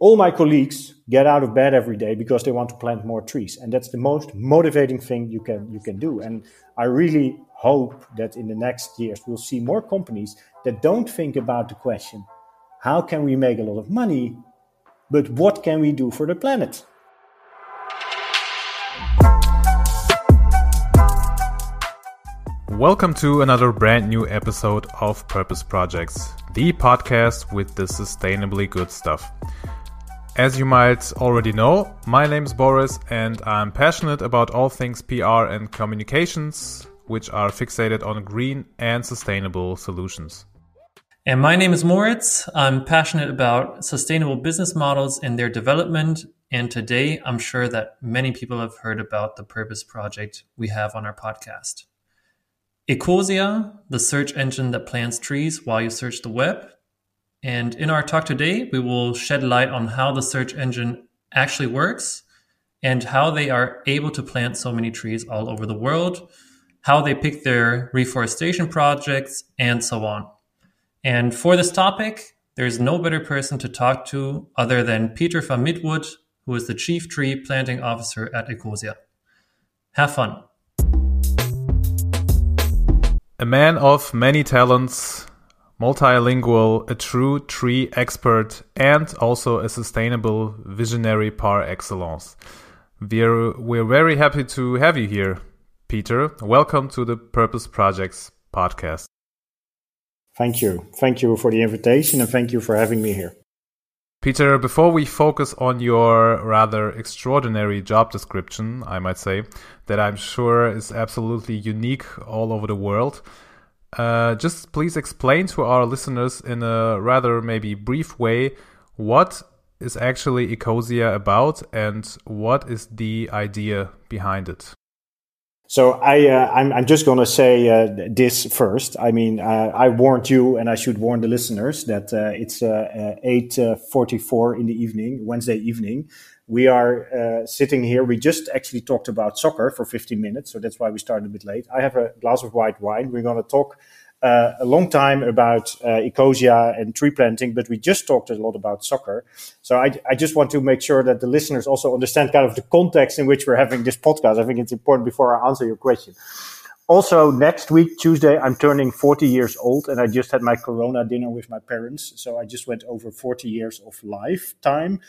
all my colleagues get out of bed every day because they want to plant more trees and that's the most motivating thing you can you can do and i really hope that in the next years we'll see more companies that don't think about the question how can we make a lot of money but what can we do for the planet Welcome to another brand new episode of Purpose Projects, the podcast with the sustainably good stuff. As you might already know, my name is Boris and I'm passionate about all things PR and communications, which are fixated on green and sustainable solutions. And my name is Moritz. I'm passionate about sustainable business models and their development. And today, I'm sure that many people have heard about the Purpose Project we have on our podcast. Ecosia, the search engine that plants trees while you search the web, and in our talk today, we will shed light on how the search engine actually works and how they are able to plant so many trees all over the world, how they pick their reforestation projects, and so on. And for this topic, there's no better person to talk to other than Peter van Midwoud, who is the Chief Tree Planting Officer at Ecosia. Have fun. A man of many talents, multilingual, a true tree expert, and also a sustainable visionary par excellence. We're, we're very happy to have you here, Peter. Welcome to the Purpose Projects podcast. Thank you. Thank you for the invitation and thank you for having me here. Peter, before we focus on your rather extraordinary job description, I might say, that I'm sure is absolutely unique all over the world, uh, just please explain to our listeners in a rather maybe brief way what is actually Ecosia about and what is the idea behind it. So I, uh, I'm, I'm, just going to say uh, this first. I mean, uh, I warned you, and I should warn the listeners that uh, it's 8:44 uh, in the evening, Wednesday evening. We are sitting here. We just actually talked about soccer for 15 minutes, so that's why we started a bit late. I have a glass of white wine. We're going to talk uh, a long time about uh, ecosia and tree planting, but we just talked a lot about soccer. So I, I, just want to make sure that the listeners also understand kind of the context in which we're having this podcast. I think it's important before I answer your question. Also, next week, Tuesday, I'm turning 40 years old and I just had my Corona dinner with my parents. So I just went over 40 years of lifetime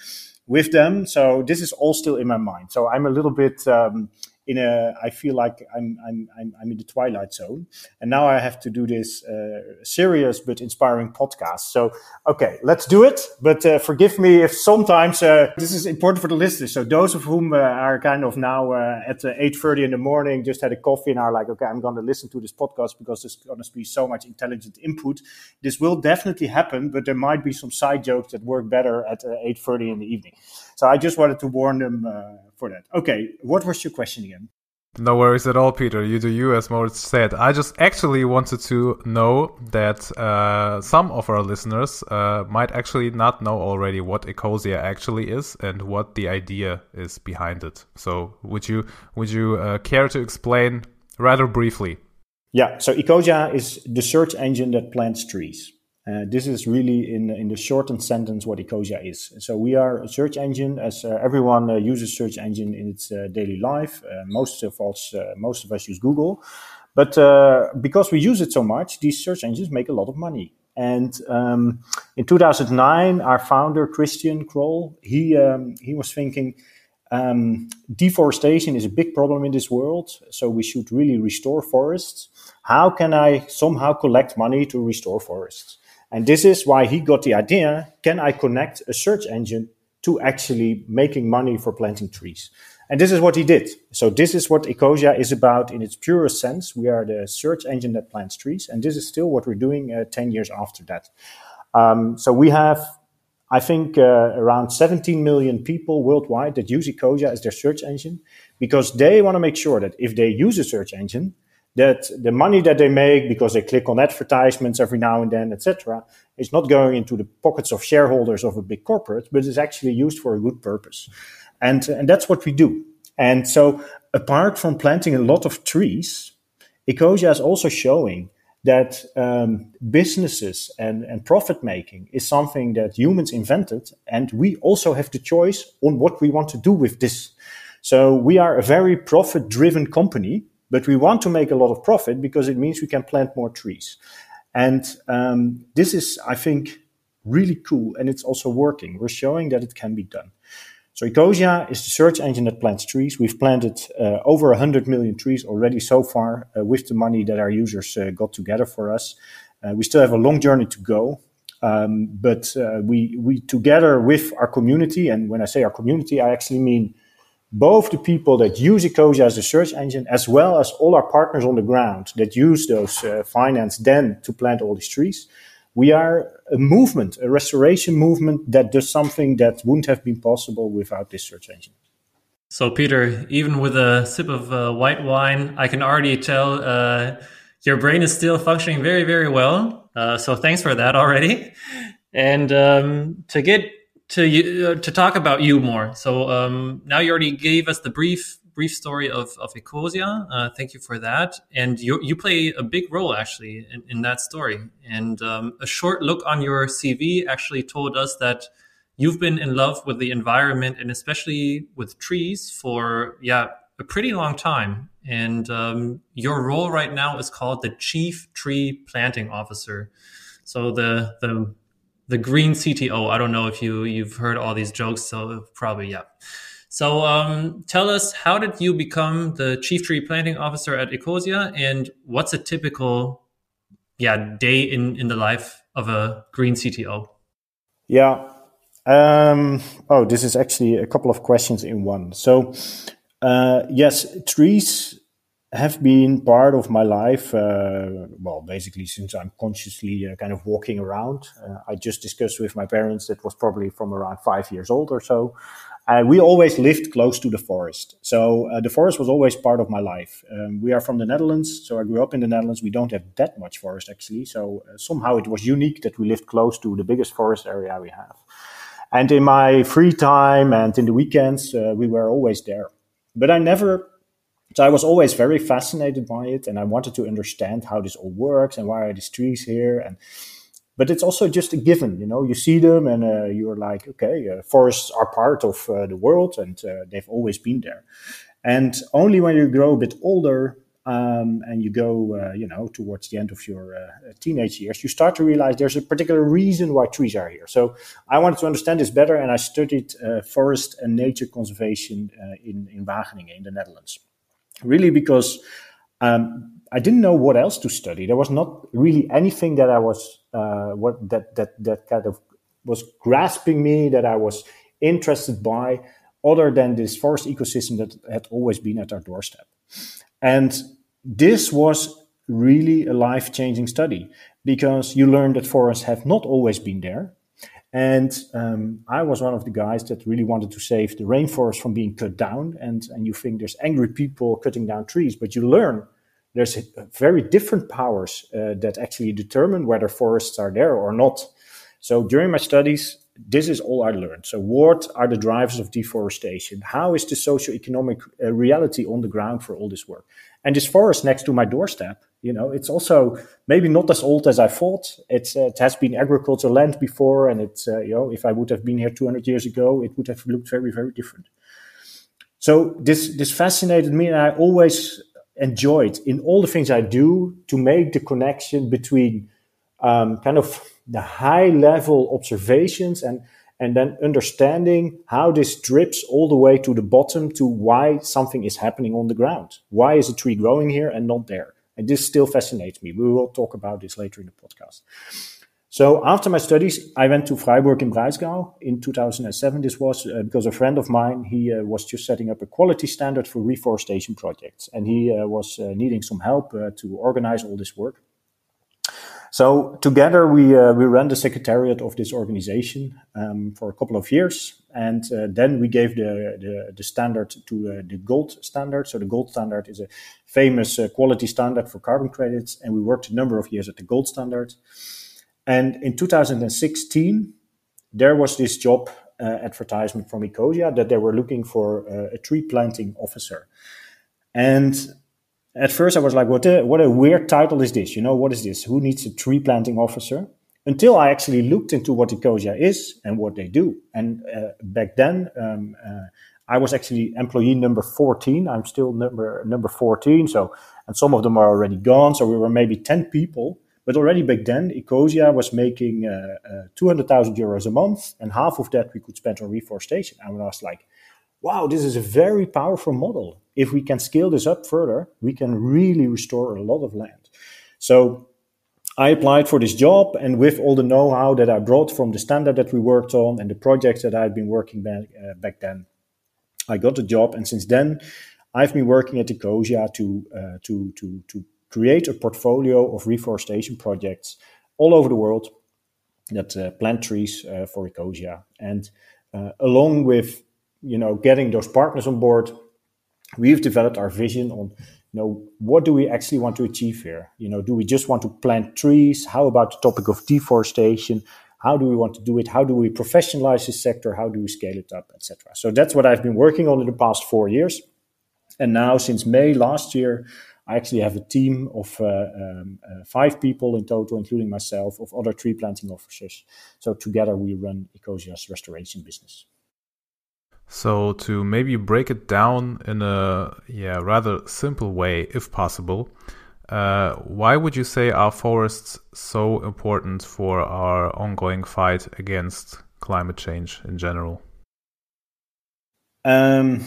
with them. So this is all still in my mind. So I'm a little bit, um, in a I feel like I'm I'm I'm, I'm in the twilight zone, and now I have to do this uh, serious but inspiring podcast. So okay, let's do it. But uh, forgive me if sometimes uh, this is important for the listeners. So those of whom uh, are kind of now uh, at uh, eight thirty in the morning, just had a coffee and are like, okay, I'm going to listen to this podcast because there's going to be so much intelligent input. This will definitely happen, but there might be some side jokes that work better at eight thirty in the evening. So I just wanted to warn them for that. Okay, what was your question again? No worries at all, Peter. You do you, as Moritz said. I just actually wanted to know that uh, some of our listeners uh, might actually not know already what Ecosia actually is and what the idea is behind it. So, would you would you uh, care to explain rather briefly? Yeah. So, Ecosia is the search engine that plants trees. Uh, this is really in, in the shortened sentence what Ecosia is. So we are a search engine, as uh, everyone uh, uses search engine in its uh, daily life. Uh, most of us, uh, most of us use Google, but because we use it so much, these search engines make a lot of money. And um, in 2009, our founder Christian Kroll, he um, he was thinking. Um, deforestation is a big problem in this world, so we should really restore forests. How can I somehow collect money to restore forests? And this is why he got the idea can I connect a search engine to actually making money for planting trees? And this is what he did. So, this is what Ecosia is about in its purest sense. We are the search engine that plants trees. And this is still what we're doing uh, 10 years after that. Um, so, we have, I think, uh, around 17 million people worldwide that use Ecosia as their search engine because they want to make sure that if they use a search engine, that the money that they make because they click on advertisements every now and then, etc., is not going into the pockets of shareholders of a big corporate, but is actually used for a good purpose. And, and that's what we do. And so, apart from planting a lot of trees, Ecosia is also showing that um, businesses and, and profit making is something that humans invented, and we also have the choice on what we want to do with this. So we are a very profit driven company, but we want to make a lot of profit because it means we can plant more trees. And um, this is, I think, really cool, and it's also working. We're showing that it can be done. So Ecosia is the search engine that plants trees. We've planted uh, over 100 million trees already so far uh, with the money that our users uh, got together for us. Uh, we still have a long journey to go. Um, but uh, we, we together with our community, and when I say our community, I actually mean both the people that use Ecosia as a search engine, as well as all our partners on the ground that use those uh, finance then to plant all these trees we are a movement, a restoration movement that does something that wouldn't have been possible without this search engine. So, Peter, even with a sip of uh, white wine, I can already tell uh, your brain is still functioning very, very well. Uh, so, thanks for that already. And um, to get to you, uh, to talk about you more. So um, now you already gave us the brief brief story of, of Ecosia. Uh, thank you for that. And you, you play a big role actually in, in that story. And um, a short look on your CV actually told us that you've been in love with the environment and especially with trees for, yeah, a pretty long time. And um, your role right now is called the Chief Tree Planting Officer. So the, the, the green CTO. I don't know if you you've heard all these jokes, so probably yeah. So um, tell us, how did you become the chief tree planting officer at Ecosia, and what's a typical, yeah, day in in the life of a green CTO? Yeah. Um, oh, this is actually a couple of questions in one. So, uh, yes, trees have been part of my life. Uh, well, basically since I'm consciously uh, kind of walking around. Uh, I just discussed with my parents that was probably from around five years old or so. We always lived close to the forest. So uh, the forest was always part of my life. Um, we are from the Netherlands, so I grew up in the Netherlands. We don't have that much forest actually. So uh, somehow it was unique that we lived close to the biggest forest area we have. And in my free time and in the weekends, uh, we were always there. But I never, so I was always very fascinated by it and I wanted to understand how this all works and why are these trees here and but it's also just a given. You know, you see them and uh, you're like, okay, uh, forests are part of uh, the world and uh, they've always been there. And only when you grow a bit older um, and you go, uh, you know, towards the end of your uh, teenage years, you start to realize there's a particular reason why trees are here. So I wanted to understand this better, and I studied forest and nature conservation in in Wageningen in the Netherlands. Really, because um, I didn't know what else to study. There was not really anything that I was uh, what that that that kind of was grasping me that I was interested by, other than this forest ecosystem that had always been at our doorstep. And this was really a life changing study because you learn that forests have not always been there. And um, I was one of the guys that really wanted to save the rainforest from being cut down. And, and you think there's angry people cutting down trees, but you learn there's very different powers uh, that actually determine whether forests are there or not. So during my studies, this is all I learned. So what are the drivers of deforestation? How is the socio-economic uh, reality on the ground for all this work? And this forest next to my doorstep, you know, it's also maybe not as old as I thought. It's, uh, it has been agricultural land before, and it's uh, you know, if I would have been here 200 years ago, it would have looked very, very different. So this this fascinated me, and I always enjoyed in all the things I do to make the connection between um, kind of the high level observations and and then understanding how this drips all the way to the bottom to why something is happening on the ground. Why is a tree growing here and not there? And this still fascinates me. We will talk about this later in the podcast. So after my studies, I went to Freiburg in Breisgau in 2007. This was uh, because a friend of mine, he uh, was just setting up a quality standard for reforestation projects. And he uh, was uh, needing some help uh, to organize all this work. So together we, uh, we ran the secretariat of this organization um, for a couple of years. And then we gave the, the, the standard to the gold standard. So the gold standard is a famous quality standard for carbon credits. And we worked a number of years at the gold standard. And in 2016, there was this job uh, advertisement from Ecosia that they were looking for uh, a tree planting officer. And at first I was like, what a, what a weird title is this? You know, what is this? Who needs a tree planting officer? Until I actually looked into what Ecosia is and what they do. And uh, back then, um, uh, I was actually employee number 14. I'm still number number 14. So, and some of them are already gone. So we were maybe 10 people. But already back then, Ecosia was making uh, uh, 200,000 euros a month, and half of that we could spend on reforestation. And I was like, wow, this is a very powerful model. If we can scale this up further, we can really restore a lot of land. So I applied for this job, and with all the know how that I brought from the standard that we worked on and the projects that I'd been working back, uh, back then, I got the job. And since then, I've been working at Ecosia to, uh, to, to, to create a portfolio of reforestation projects all over the world that uh, plant trees uh, for Ecosia. And uh, along with you know, getting those partners on board, we've developed our vision on, you know, what do we actually want to achieve here? You know, do we just want to plant trees? How about the topic of deforestation? How do we want to do it? How do we professionalize this sector? How do we scale it up, etc. So that's what I've been working on in the past four years. And now, since May last year, I actually have a team of uh, um, uh, five people in total, including myself, of other tree planting officers. So together we run Ecosia's restoration business. So to maybe break it down in a yeah rather simple way, if possible, uh, why would you say are forests so important for our ongoing fight against climate change in general? Um,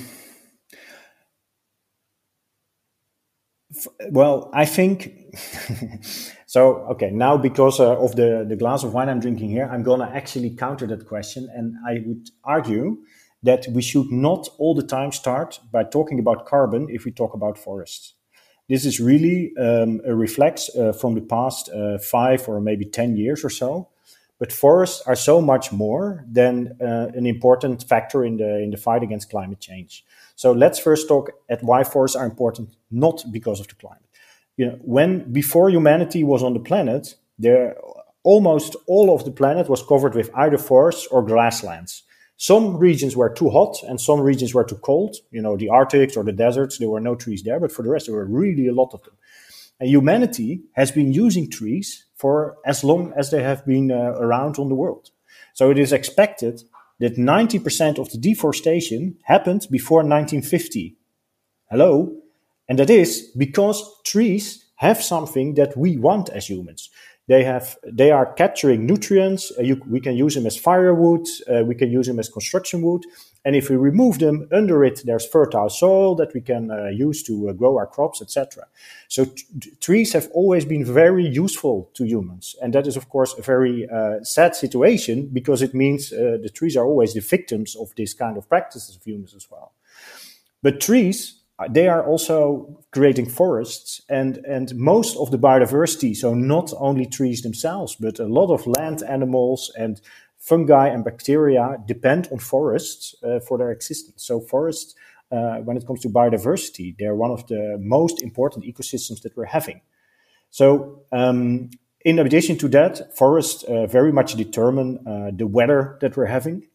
well, I think so. Okay, now because uh, of the the glass of wine I'm drinking here, I'm gonna actually counter that question, and I would argue that we should not all the time start by talking about carbon if we talk about forests. This is really um, a reflex uh, from the past uh, five or maybe 10 years or so. But forests are so much more than uh, an important factor in the, in the fight against climate change. So let's first talk at why forests are important, not because of the climate. You know, when before humanity was on the planet, there almost all of the planet was covered with either forests or grasslands. Some regions were too hot and some regions were too cold. You know, the Arctics or the deserts, there were no trees there, but for the rest, there were really a lot of them. And humanity has been using trees for as long as they have been uh, around on the world. So it is expected that 90% of the deforestation happened before 1950. Hello? And that is because trees have something that we want as humans. They have they are capturing nutrients. Uh, you, we can use them as firewood. Uh, we can use them as construction wood. And if we remove them, under it there's fertile soil that we can uh, use to uh, grow our crops, etc. So trees have always been very useful to humans, and that is of course a very uh, sad situation because it means uh, the trees are always the victims of this kind of practices of humans as well. But trees they are also creating forests and, and most of the biodiversity, so not only trees themselves, but a lot of land animals and fungi and bacteria depend on forests uh, for their existence. So forests, uh, when it comes to biodiversity, they're one of the most important ecosystems that we're having. So um, in addition to that, forests uh, very much determine uh, the weather that we're having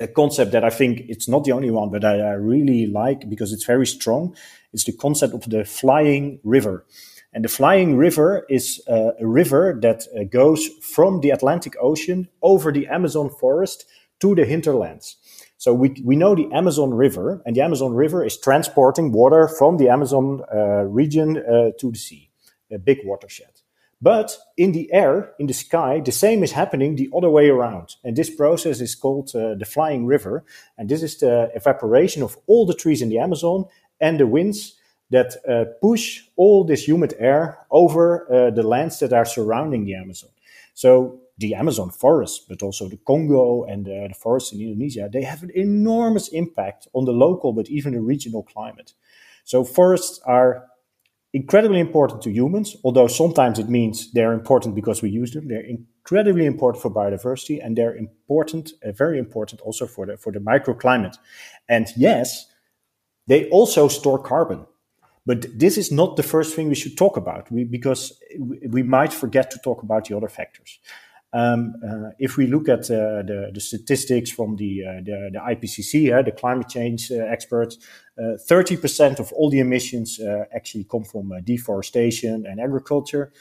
a concept that I think it's not the only one, but I, I really like because it's very strong. It's the concept of the flying river. And the flying river is uh, a river that uh, goes from the Atlantic Ocean over the Amazon forest to the hinterlands. So we, we know the Amazon River, and the Amazon River is transporting water from the Amazon uh, region uh, to the sea, a big watershed. But in the air, in the sky, the same is happening the other way around. And this process is called uh, the flying river. And this is the evaporation of all the trees in the Amazon and the winds that uh, push all this humid air over uh, the lands that are surrounding the Amazon. So the Amazon forest, but also the Congo and uh, the forests in Indonesia, they have an enormous impact on the local, but even the regional climate. So forests are incredibly important to humans, although sometimes it means they're important because we use them. They're incredibly important for biodiversity and they're important, uh, very important also for the, for the microclimate. And yes, they also store carbon. But this is not the first thing we should talk about we, because we might forget to talk about the other factors. Um, uh, if we look at uh, the, the, statistics from the, uh, the, the, IPCC, uh, the climate change uh, experts, 30% uh, of all the emissions actually come from deforestation and agriculture.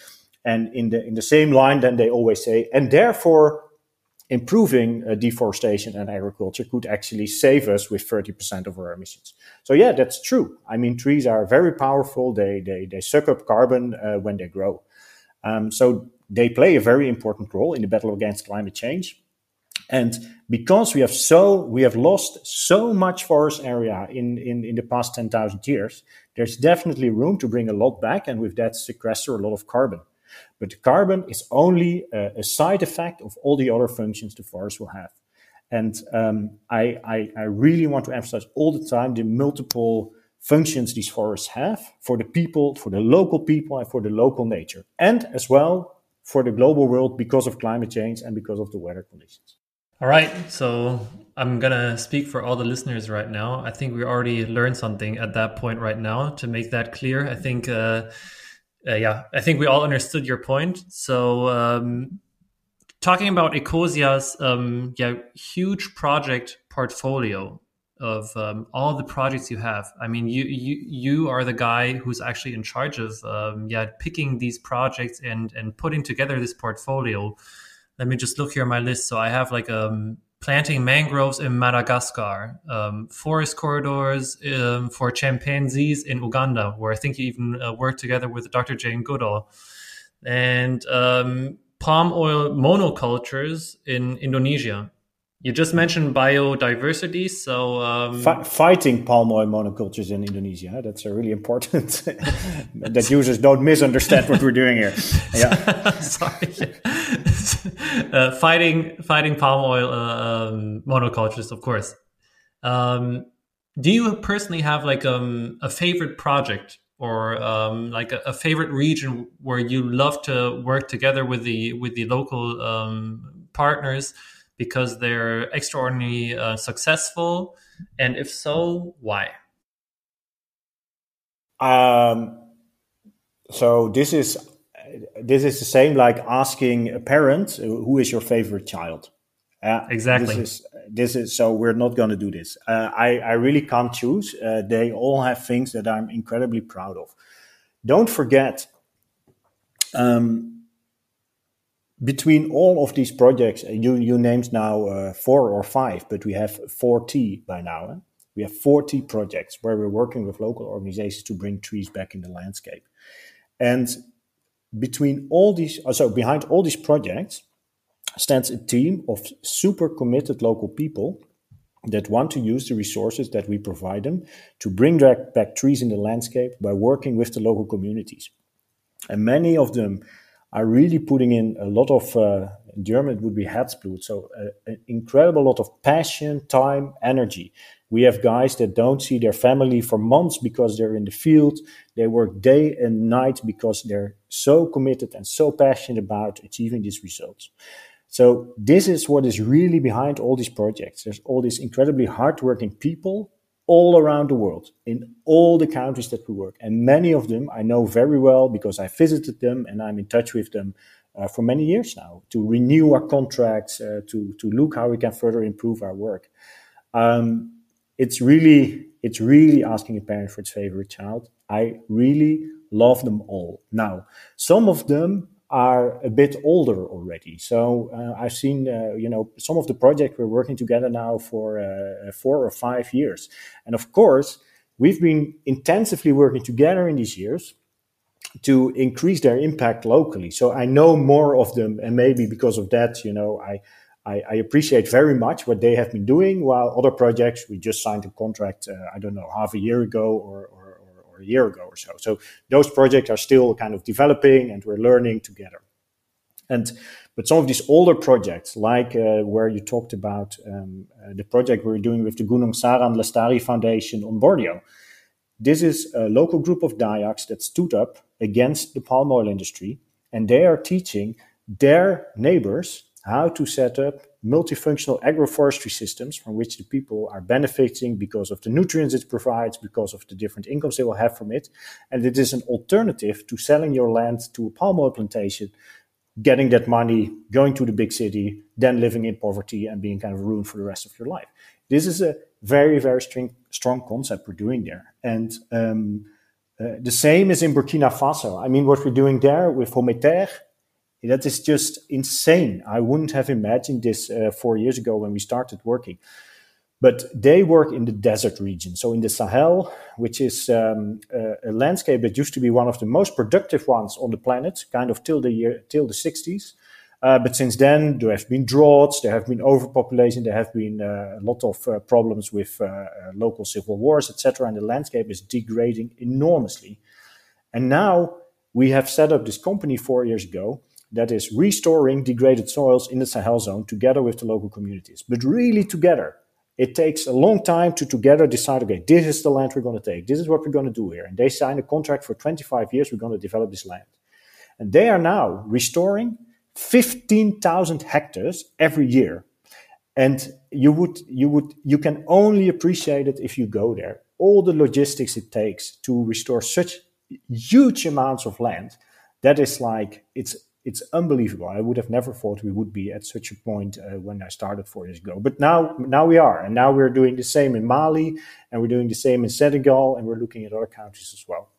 And in the, in the same line, then they always say, and therefore, improving deforestation and agriculture could actually save us with 30% of our emissions. So yeah, that's true. I mean, trees are very powerful. They, they, they suck up carbon when they grow. Um, so they play a very important role in the battle against climate change. And because we have so we have lost so much forest area in, in, in the past 10,000 years, there's definitely room to bring a lot back and with that sequester a lot of carbon. But the carbon is only a, a side effect of all the other functions the forest will have. And um, I, I, I really want to emphasize all the time the multiple functions these forests have for the people, for the local people, and for the local nature, and as well for the global world because of climate change and because of the weather conditions. All right, so I'm gonna speak for all the listeners right now. I think we already learned something at that point right now to make that clear. I think, uh, uh, yeah, I think we all understood your point. So, um, talking about Ecosia's um, yeah huge project portfolio, of um, all the projects you have. I mean, you you you are the guy who's actually in charge of um, yeah picking these projects and and putting together this portfolio. Let me just look here on my list. So I have like um planting mangroves in Madagascar, um, forest corridors um, for chimpanzees in Uganda, where I think you even uh, worked together with Dr. Jane Goodall, and um, palm oil monocultures in Indonesia you just mentioned biodiversity, so um... F- fighting palm oil monocultures in Indonesia. That's a really important that users don't misunderstand what we're doing here. Yeah, sorry. uh, fighting fighting palm oil uh, um, monocultures, of course. Um, do you personally have like um, a favorite project or um, like a, a, favorite region where you love to work together with the with the local um, partners? Because they're extraordinarily uh, successful? And if so, why? Um, so this is this is the same like asking a parent who is your favorite child. Uh, exactly. This is, this is so we're not going to do this. Uh, I I really can't choose. Uh, they all have things that I'm incredibly proud of. Don't forget. Um, between all of these projects, uh, you, you named now uh, four or five, but we have 40 by now. Eh? We have 40 projects where we're working with local organizations to bring trees back in the landscape. And between all these, uh, so behind all these projects stands a team of super committed local people that want to use the resources that we provide them to bring back trees in the landscape by working with the local communities. And many of them are really putting in a lot of uh, in German it would be herzblut, so uh, an incredible lot of passion, time, energy. We have guys that don't see their family for months because they're in the field. They work day and night because they're so committed and so passionate about achieving these results. So this is what is really behind all these projects. There's all these incredibly hardworking people all around the world in all the countries that we work. And many of them I know very well because I visited them and I'm in touch with them uh, for many years now to renew our contracts, uh, to, to look how we can further improve our work. Um, it's really, it's really asking a parent for its favorite child. I really love them all. Now, some of them are a bit older already. So uh, I've seen, uh, you know, some of the projects we're working together now for uh, four or five years. And of course, we've been intensively working together in these years to increase their impact locally. So I know more of them, and maybe because of that, you know, I. I, I appreciate very much what they have been doing, while other projects we just signed a contract, uh, I don't know, half a year ago or, or a year ago or so. So those projects are still kind of developing and we're learning together. And but some of these older projects, like uh, where you talked about um, uh, the project we're doing with the Gunung Saran Lestari Foundation on Borneo, this is a local group of Dayaks that stood up against the palm oil industry, and they are teaching their neighbors how to set up multifunctional agroforestry systems from which the people are benefiting because of the nutrients it provides, because of the different incomes they will have from it. And it is an alternative to selling your land to a palm oil plantation getting that money, going to the big city, then living in poverty and being kind of ruined for the rest of your life. This is a very, very strong, strong concept we're doing there. And um, uh, the same is in Burkina Faso. I mean, what we're doing there with Hommes et Terre, that is just insane. I wouldn't have imagined this uh, four years ago when we started working. But they work in the desert region, so in the Sahel, which is um, a, a, landscape that used to be one of the most productive ones on the planet, kind of till the year till the 60s. Uh, but since then, there have been droughts, there have been overpopulation, there have been uh, a lot of uh, problems with uh, uh, local civil wars, etc. And the landscape is degrading enormously. And now we have set up this company four years ago that is restoring degraded soils in the Sahel zone together with the local communities, but really together it takes a long time to together decide okay this is the land we're going to take this is what we're going to do here. And they sign a contract for 25 years we're going to develop this land. And they are now restoring 15000 hectares every year. And you would you would you can only appreciate it if you go there. All the logistics it takes to restore such huge amounts of land that is like it's it's unbelievable. I would have never thought we would be at such a point uh, when I started four years ago. But now, now we are, and now we're doing the same in Mali, and we're doing the same in Senegal, and we're looking at other countries as well.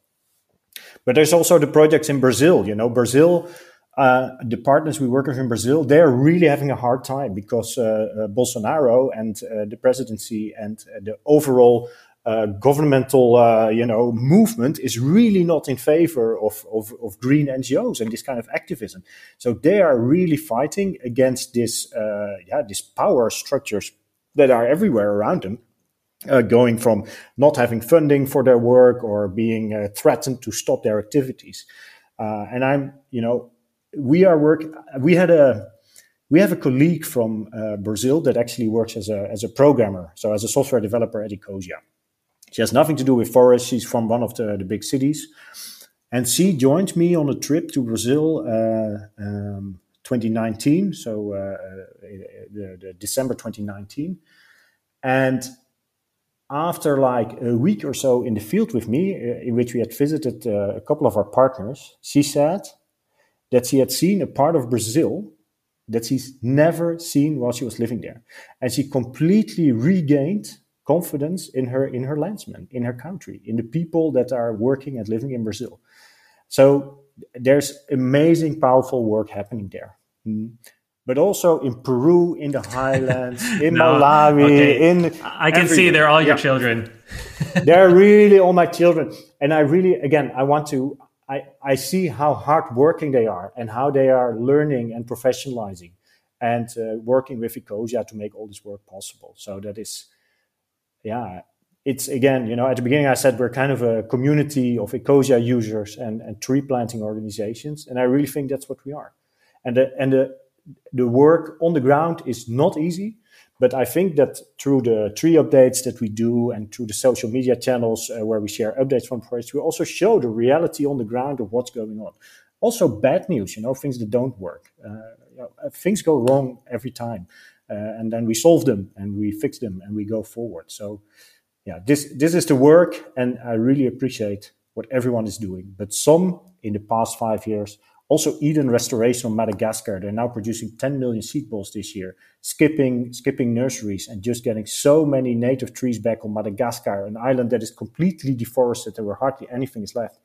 But there's also the projects in Brazil. You know, Brazil, uh, the partners we work with in Brazil, they are really having a hard time because uh, uh Bolsonaro and uh, the presidency and uh, the overall uh, governmental, uh, you know, movement is really not in favor of, of, of, green NGOs and this kind of activism. So they are really fighting against this, uh, yeah, these power structures that are everywhere around them. Uh, going from not having funding for their work or being uh, threatened to stop their activities, and I'm, you know, we are work. We had a we have a colleague from uh, Brazil that actually works as a as a programmer, so as a software developer at Ecosia. She has nothing to do with forest. She's from one of the, the big cities. And she joined me on a trip to Brazil uh, um, 2019, so uh, uh, the, the December 2019. And after like a week or so in the field with me, uh, in which we had visited uh, a couple of our partners, she said that she had seen a part of Brazil that she's never seen while she was living there. And she completely regained confidence in her in her landsmen, in her country, in the people that are working and living in Brazil. So there's amazing, powerful work happening there. Mm. But also in Peru, in the highlands, in no, Malawi, okay. in I can see they're all your yeah. children. they're really all my children, and I really, again, I want to. I, I see how hardworking they are and how they are learning and professionalizing and uh, working with Ecosia to make all this work possible. So that is yeah, it's again, you know, at the beginning I said we're kind of a community of Ecosia users and, and tree planting organizations, and I really think that's what we are. And the and the the work on the ground is not easy, but I think that through the tree updates that we do and through the social media channels uh, where we share updates from forests, we also show the reality on the ground of what's going on. Also, bad news, you know, things that don't work. Uh, you know, things go wrong every time uh, Uh, and then we solve them and we fix them and we go forward. So, yeah, this this is the work, and I really appreciate what everyone is doing. But some in the past five years, also Eden Restoration on Madagascar, they're now producing 10 million seed balls this year, skipping skipping nurseries and just getting so many native trees back on Madagascar, an island that is completely deforested and where hardly anything is left.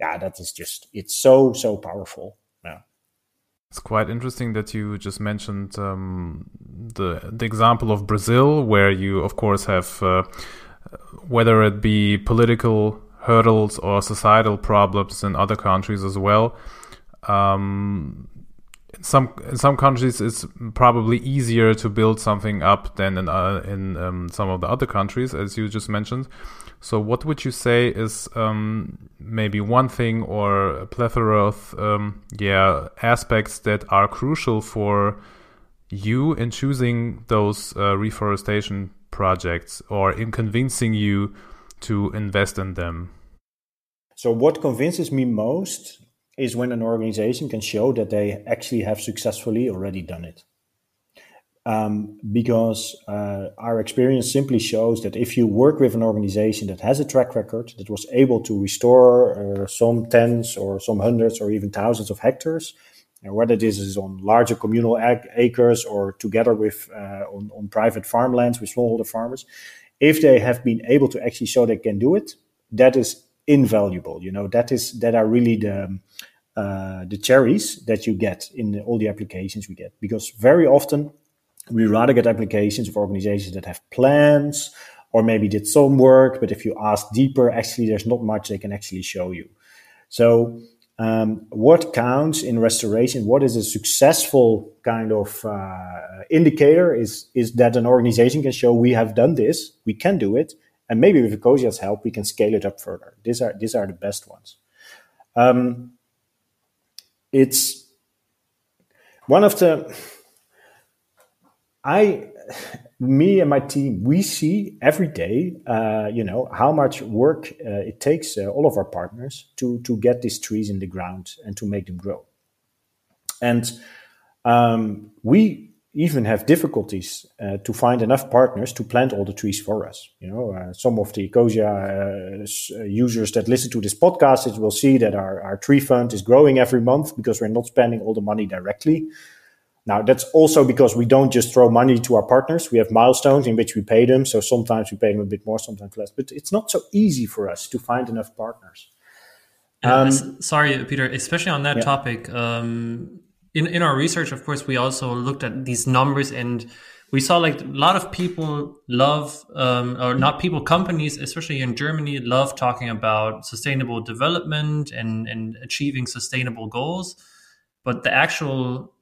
Yeah, that is just it's so so powerful. It's quite interesting that you just mentioned um, the the example of Brazil, where you, of course, have uh, whether it be political hurdles or societal problems in other countries as well. Um, in some in some countries, it's probably easier to build something up than in uh, in um, some of the other countries, as you just mentioned. So, what would you say is um, maybe one thing or a plethora of um, yeah aspects that are crucial for you in choosing those uh, reforestation projects or in convincing you to invest in them? So, what convinces me most is when an organization can show that they actually have successfully already done it um, because uh, our experience simply shows that if you work with an organization that has a track record that was able to restore uh, some tens or some hundreds or even thousands of hectares whether this is on larger communal acres or together with uh, on, on private farmlands with smallholder farmers, if they have been able to actually show they can do it, that is invaluable. You know, that is that are really the uh, the cherries that you get in all the applications we get because very often we rather get applications of organizations that have plans or maybe did some work, but if you ask deeper, actually there's not much they can actually show you. So um, what counts in restoration? What is a successful kind of uh, indicator? Is is that an organization can show we have done this, we can do it, and maybe with Ecosia's help we can scale it up further. These are these are the best ones. Um, it's one of the I me and my team, we see every day, uh, you know, how much work uh, it takes uh, all of our partners to to get these trees in the ground and to make them grow. And um, we even have difficulties uh, to find enough partners to plant all the trees for us. You know, uh, some of the Ecosia uh, users that listen to this podcast will see that our, our tree fund is growing every month because we're not spending all the money directly. Now, that's also because we don't just throw money to our partners. We have milestones in which we pay them. So sometimes we pay them a bit more, sometimes less. But it's not so easy for us to find enough partners. Um, sorry, Peter, especially on that yeah. topic. Um, in, in our research, of course, we also looked at these numbers and we saw like a lot of people love, um, or not people, companies, especially in Germany, love talking about sustainable development and, and achieving sustainable goals. But the actual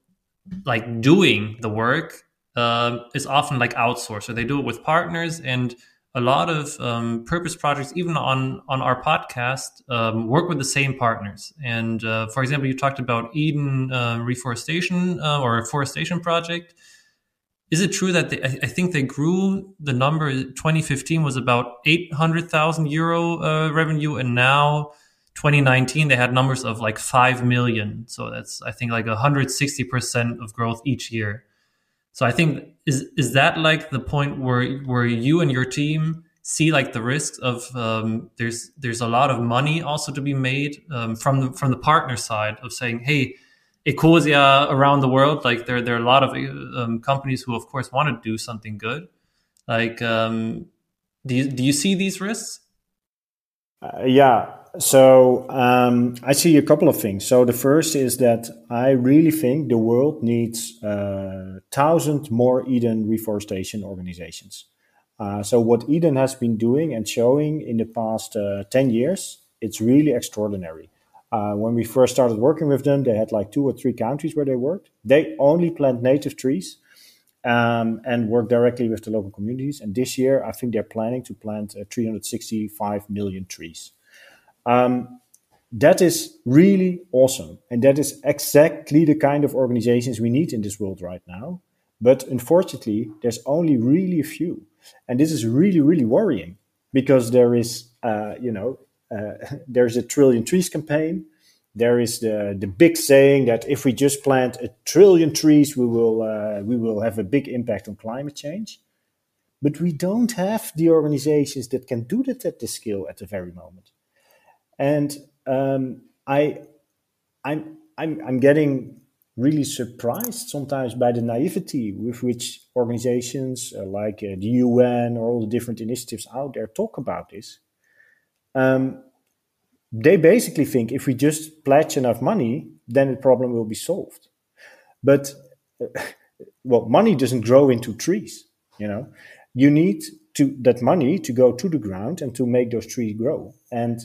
like doing the work uh, is often like outsourced. Or they do it with partners and a lot of um, purpose projects even on on our podcast um, work with the same partners. And uh, for example you talked about eden uh, reforestation uh, or a forestation project. Is it true that they, I think they grew the number 2015 was about 800,000 euro uh, revenue and now 2019 they had numbers of like 5 million. So that's i think like 160% of growth each year. So i think is is that like the point where where you and your team see like the risks of um, there's there's a lot of money also to be made um, from the from the partner side of saying hey ecosia around the world like there there are a lot of um, companies who of course want to do something good. Like um, do you, do you see these risks? Uh, yeah so um, I see a couple of things. So the first is that I really think the world needs uh, thousand more Eden reforestation organizations. Uh, so what Eden has been doing and showing in the past uh, ten years, it's really extraordinary. Uh, when we first started working with them, they had like two or three countries where they worked. They only plant native trees. Um, and work directly with the local communities. And this year, I think they're planning to plant uh, 365 million trees. Um, that is really awesome. And that is exactly the kind of organizations we need in this world right now. But unfortunately, there's only really a few. And this is really, really worrying because there is, uh, you know, uh, there's a trillion trees campaign. There is the, the big saying that if we just plant a trillion trees, we will, uh, we will have a big impact on climate change. But we don't have the organizations that can do that at this scale at the very moment and um, I, I'm, I'm, I'm getting really surprised sometimes by the naivety with which organizations uh, like uh, the UN or all the different initiatives out there talk about this. Um, they basically think if we just pledge enough money, then the problem will be solved. But uh, well, money doesn't grow into trees. You know, you need to that money to go to the ground and to make those trees grow. And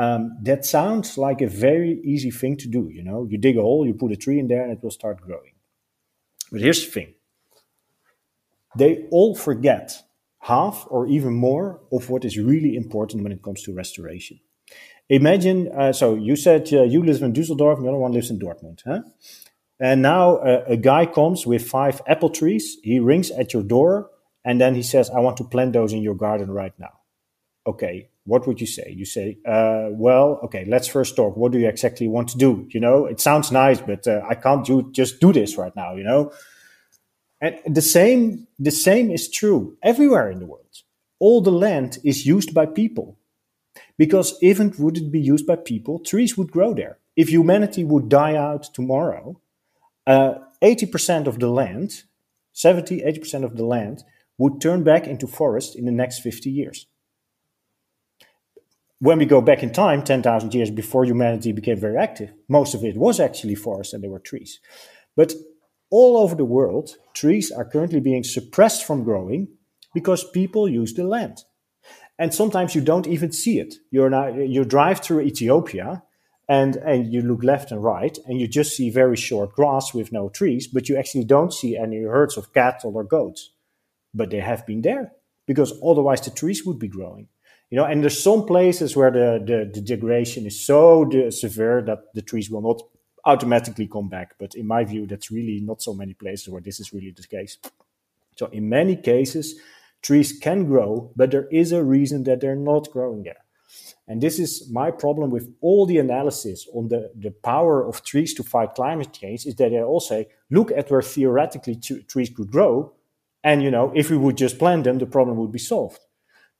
um, that sounds like a very easy thing to do. You know, you dig a hole, you put a tree in there, and it will start growing. But here's the thing they all forget half or even more of what is really important when it comes to restoration. Imagine, uh, so you said uh, you live in Dusseldorf, and the other one lives in Dortmund, huh? And now uh, a guy comes with five apple trees. He rings at your door, and then he says, "I want to plant those in your garden right now." Okay, what would you say? You say, uh, well, okay, let's first talk. What do you exactly want to do? You know, it sounds nice, but uh, I can't do, just do this right now, you know? And the same, the same is true everywhere in the world. All the land is used by people. Because if it be used by people, trees would grow there. If humanity would die out tomorrow, uh, 80% of the land, 70, 80% of the land would turn back into forest in the next 50 years. When we go back in time, 10,000 years before humanity became very active, most of it was actually forest and there were trees. But all over the world, trees are currently being suppressed from growing because people use the land. And sometimes you don't even see it. You're now, you drive through Ethiopia and, and you look left and right and you just see very short grass with no trees, but you actually don't see any herds of cattle or goats. But they have been there because otherwise the trees would be growing. You know, and there's some places where the, the, the degradation is so uh, severe that the trees will not automatically come back. But in my view, that's really not so many places where this is really the case. So in many cases, trees can grow, but there is a reason that they're not growing there. And this is my problem with all the analysis on the, the power of trees to fight climate change is that they all say, look at where theoretically t- trees could grow. And, you know, if we would just plant them, the problem would be solved.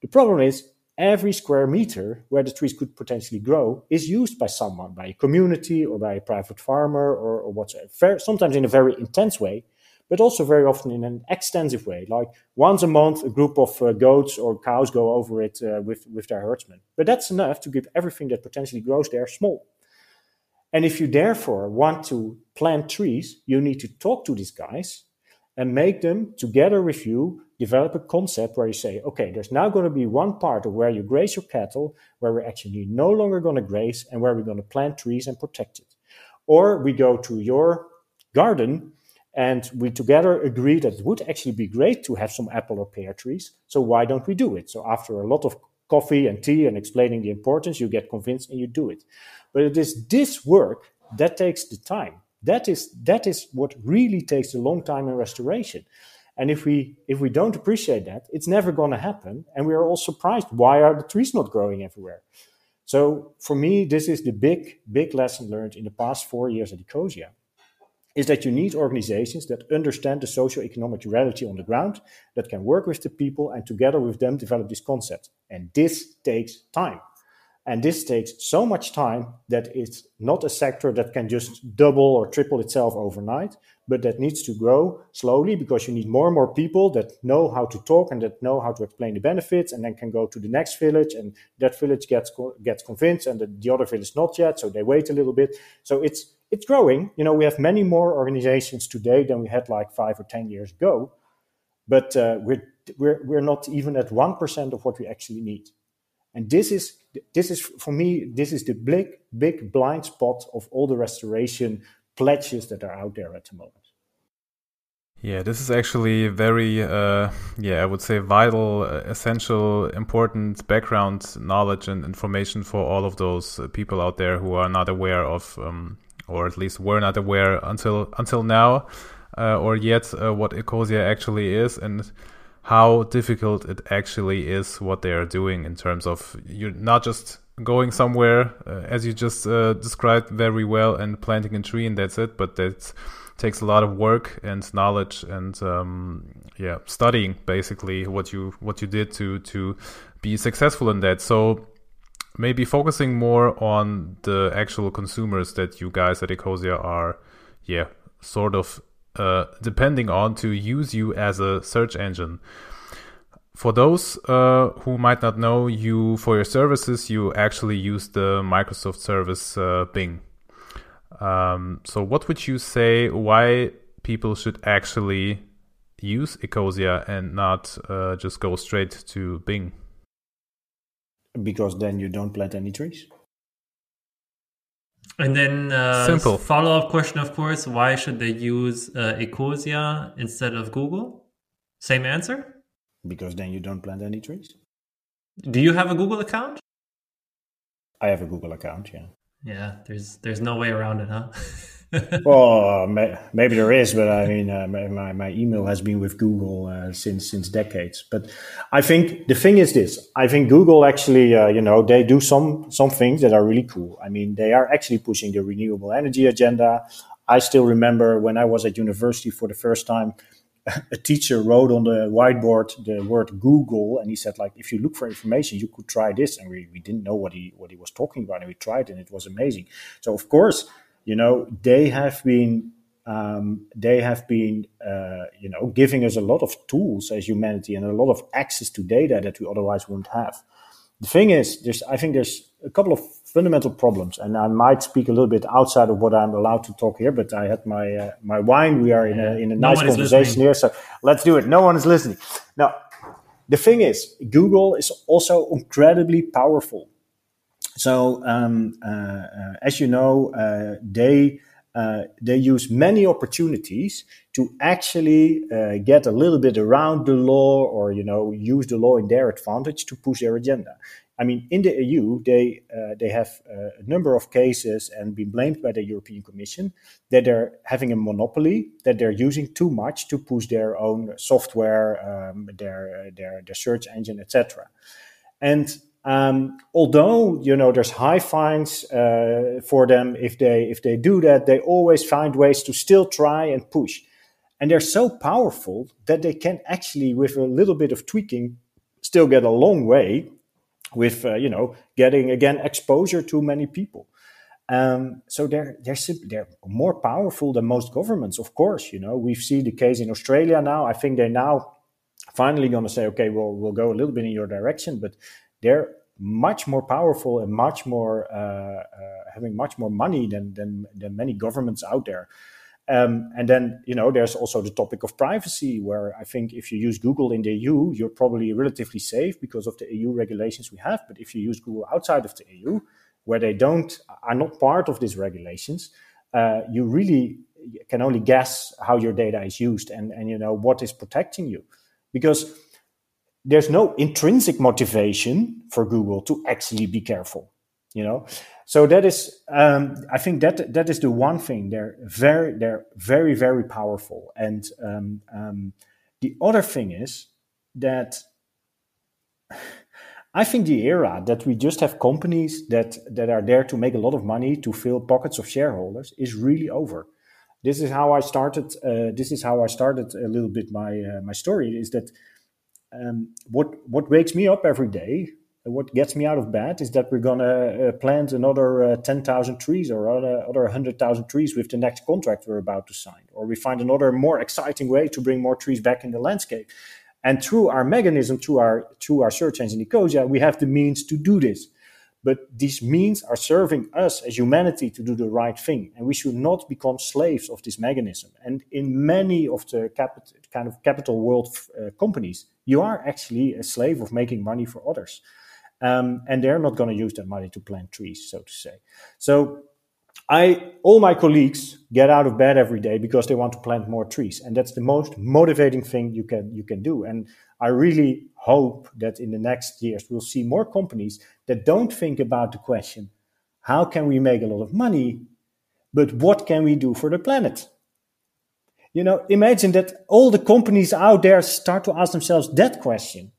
The problem is every square meter where the trees could potentially grow is used by someone, by a community or by a private farmer or, or whatsoever, sometimes in a very intense way, but also very often in an extensive way. Like once a month, a group of uh, goats or cows go over it uh, with, with their herdsmen. But that's enough to keep everything that potentially grows there small. And if you therefore want to plant trees, you need to talk to these guys and make them together with you develop a concept where you say, okay, there's now going to be one part of where you graze your cattle, where we're actually no longer going to graze and where we're going to plant trees and protect it. Or we go to your garden and we together agree that it would actually be great to have some apple or pear trees. So why don't we do it? So after a lot of coffee and tea and explaining the importance, you get convinced and you do it. But it is this work that takes the time. That is that is what really takes a long time in restoration. And if we if we don't appreciate that, it's never going to happen. And we are all surprised. Why are the trees not growing everywhere? So for me, this is the big big lesson learned in the past four years at Ecosia, is that you need organizations that understand the socio-economic reality on the ground, that can work with the people, and together with them develop this concept. And this takes time. And this takes so much time that it's not a sector that can just double or triple itself overnight, but that needs to grow slowly because you need more and more people that know how to talk and that know how to explain the benefits and then can go to the next village and that village gets gets convinced and the, the other village not yet so they wait a little bit. So it's it's growing. You know we have many more organizations today than we had like 5 or 10 years ago but uh, we're we're we're not even at 1% of what we actually need and this is this is for me this is the big big blind spot of all the restoration pledges that are out there at the moment. Yeah, this is actually very, uh, yeah, I would say vital, uh, essential, important background knowledge and information for all of those uh, people out there who are not aware of, um, or at least were not aware until until now, uh, or yet what Ecosia actually is and how difficult it actually is what they are doing in terms of you're not just going somewhere uh, as you just uh, described very well and planting a tree and that's it but that takes a lot of work and knowledge and um, yeah studying basically what you what you did to to be successful in that. So maybe focusing more on the actual consumers that you guys at ecosia are yeah sort of uh, depending on to use you as a search engine. For those uh, who might not know you for your services, you actually use the Microsoft service uh, Bing. Um, so, what would you say why people should actually use Ecosia and not uh, just go straight to Bing? Because then you don't plant any trees. And then uh, simple follow up question, of course: Why should they use uh, Ecosia instead of Google? Same answer. Because then you don't plant any trees. Do you have a Google account? I have a Google account. Yeah. Yeah. There's there's no way around it, huh? well, may, maybe there is, but I mean, uh, my, my email has been with Google uh, since since decades. But I think the thing is this: I think Google actually, uh, you know, they do some some things that are really cool. I mean, they are actually pushing the renewable energy agenda. I still remember when I was at university for the first time, a teacher wrote on the whiteboard the word Google, and he said, like, if you look for information, you could try this. And we, we didn't know what he what he was talking about, and we tried, and it was amazing. So of course you know, they have been um, they have been, uh, you know, giving us a lot of tools as humanity and a lot of access to data that we otherwise wouldn't have. The thing is, there's, I think there's a couple of fundamental problems, and I might speak a little bit outside of what I'm allowed to talk here. But I had my uh, my wine. We are in a in a nice conversation here, so let's do it. No one is listening. Now, the thing is, Google is also incredibly powerful. So, um, uh, uh, as you know, uh, they uh, they use many opportunities to actually uh, get a little bit around the law or you know use the law in their advantage to push their agenda. I mean in the eu they uh, they have a number of cases and been blamed by the european commission that they're having a monopoly that they're using too much to push their own software um, their their their search engine etc and um, although you know there's high fines uh, for them if they if they do that, they always find ways to still try and push, and they're so powerful that they can actually, with a little bit of tweaking, still get a long way with uh, you know getting again exposure to many people. Um, so they're they're they're more powerful than most governments, of course. You know we've seen the case in Australia now. I think they're now finally going to say, okay, well we'll go a little bit in your direction, but they're much more powerful and much more uh, uh, having much more money than, than than many governments out there. Um, and then you know there's also the topic of privacy, where I think if you use Google in the EU, you're probably relatively safe because of the EU regulations we have. But if you use Google outside of the EU, where they don't are not part of these regulations, uh, you really can only guess how your data is used and and you know what is protecting you, because there's no intrinsic motivation for Google to actually be careful, you know. So that is, um, I think that that is the one thing. They're very, they're very, very powerful. And um, um, the other thing is that I think the era that we just have companies that that are there to make a lot of money to fill pockets of shareholders is really over. This is how I started. Uh, this is how I started a little bit my uh, my story. Is that um, what what wakes me up every day, what gets me out of bed, is that we're gonna uh, plant another uh, ten thousand trees or other other hundred thousand trees with the next contract we're about to sign, or we find another more exciting way to bring more trees back in the landscape. And through our mechanism, through our through our search engine Ecosia, we have the means to do this. But these means are serving us as humanity to do the right thing, and we should not become slaves of this mechanism. And in many of the kind of capital world uh, companies, you are actually a slave of making money for others. Um, and they're not going to use that money to plant trees, so to say. So I, all my colleagues get out of bed every day because they want to plant more trees, and that's the most motivating thing you can you can do. And I really hope that in the next years we'll see more companies that don't think about the question, how can we make a lot of money, but what can we do for the planet? You know, imagine that all the companies out there start to ask themselves that question.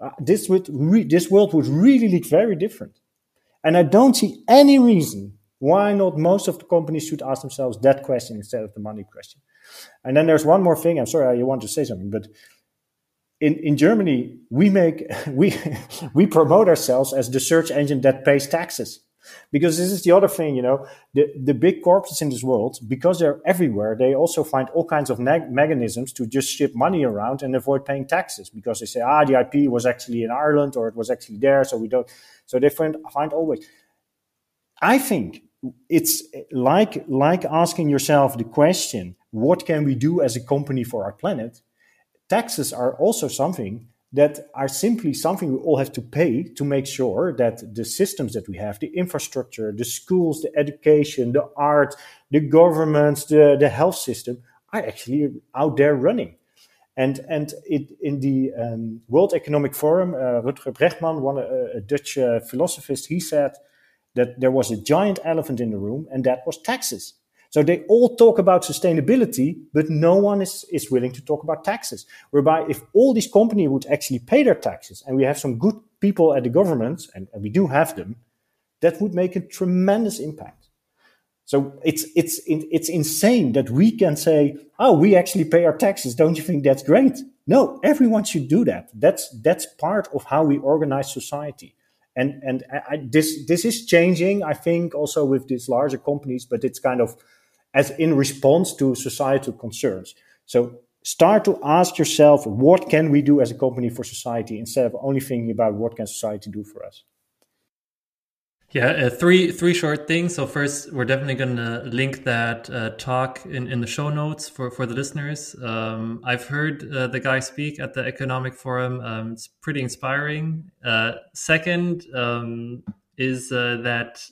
Uh, this would re- this world would really look very different. And I don't see any reason why not most of the companies should ask themselves that question instead of the money question. And then there's one more thing. I'm sorry, you want to say something, but in, in Germany, we make we we promote ourselves as the search engine that pays taxes because this is the other thing you know the, the big corporates in this world because they're everywhere they also find all kinds of mechanisms to just ship money around and avoid paying taxes because they say ah the ip was actually in ireland or it was actually there so we don't so they find, find always i think it's like like asking yourself the question what can we do as a company for our planet? Taxes are also something that are simply something we all have to pay to make sure that the systems that we have, the infrastructure, the schools, the education, the art, the governments, the, the health system are actually out there running. And, and it, in the um, World Economic Forum, uh, Rutger Bregman, one uh, a Dutch uh, philosopher, he said that there was a giant elephant in the room, and that was taxes. So they all talk about sustainability, but no one is, is willing to talk about taxes. Whereby if all these companies would actually pay their taxes and we have some good people at the government, and, and we do have them, that would make a tremendous impact. So it's it's it's insane that we can say, "Oh, we actually pay our taxes." Don't you think that's great? No, everyone should do that. That's that's part of how we organize society and and I, this this is changing i think also with these larger companies but it's kind of as in response to societal concerns. So start to ask yourself, what can we do as a company for society instead of only thinking about what can society do for us? Yeah, uh, three three short things. So first, we're definitely going to link that uh, talk in, in the show notes for, for the listeners. Um, I've heard uh, the guy speak at the Economic Forum. Um, it's pretty inspiring. Uh, second um, is uh, that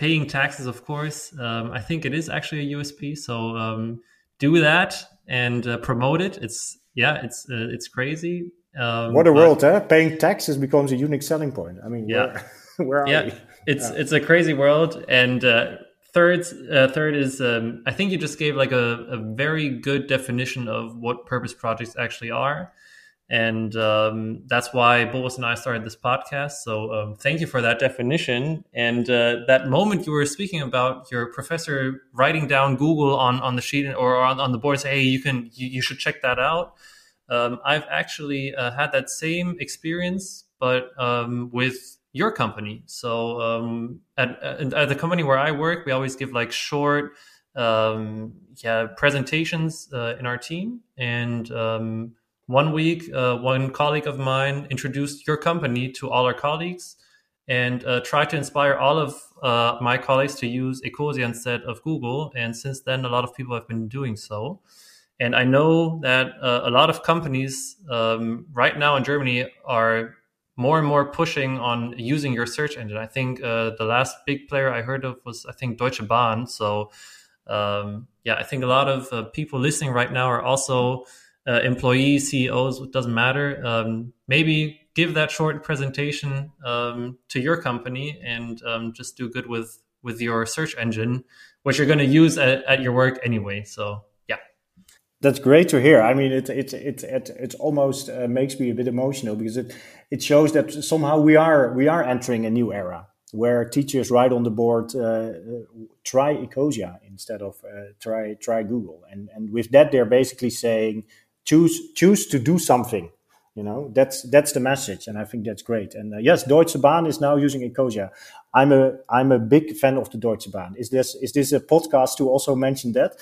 paying taxes, of course. Um, I think it is actually a USP. So um, do that and uh, promote it. It's yeah, it's it's crazy. Um, what a world, huh? Paying taxes becomes a unique selling point. I mean, yeah. where, where are yeah. we? it's yeah. it's a crazy world. And uh, third, uh, third is um, I think you just gave like a, a very good definition of what purpose projects actually are. And um, that's why Boris and I started this podcast. So um, thank you for that definition. And uh, that moment you were speaking about your professor writing down Google on, on the sheet or on, on the board, say, hey, you can you, you should check that out. Um, I've actually uh, had that same experience, but um, with your company. So um, at, at, the company where I work, we always give like short um, yeah presentations uh, in our team. And one week, uh, one colleague of mine introduced your company to all our colleagues and uh, tried to inspire all of uh, my colleagues to use Ecosia instead of Google. And since then, a lot of people have been doing so. And I know that uh, a lot of companies um, right now in Germany are more and more pushing on using your search engine. I think uh, the last big player I heard of was I think Deutsche Bahn. So um, yeah, I think a lot of uh, people listening right now are also uh, employees, CEOs. It doesn't matter. Um, maybe give that short presentation um, to your company and um, just do good with with your search engine, which you're going to use at, at your work anyway. So yeah, that's great to hear. I mean, it it it it, it almost uh, makes me a bit emotional because it it shows that somehow we are we are entering a new era where teachers write on the board uh try Ecosia instead of uh, try try Google, and and with that they're basically saying choose choose to do something. You know, that's that's the message, and I think that's great. And uh, yes, Deutsche Bahn is now using Ecosia. I'm a I'm a big fan of the Deutsche Bahn. Is this is this a podcast to also mention that?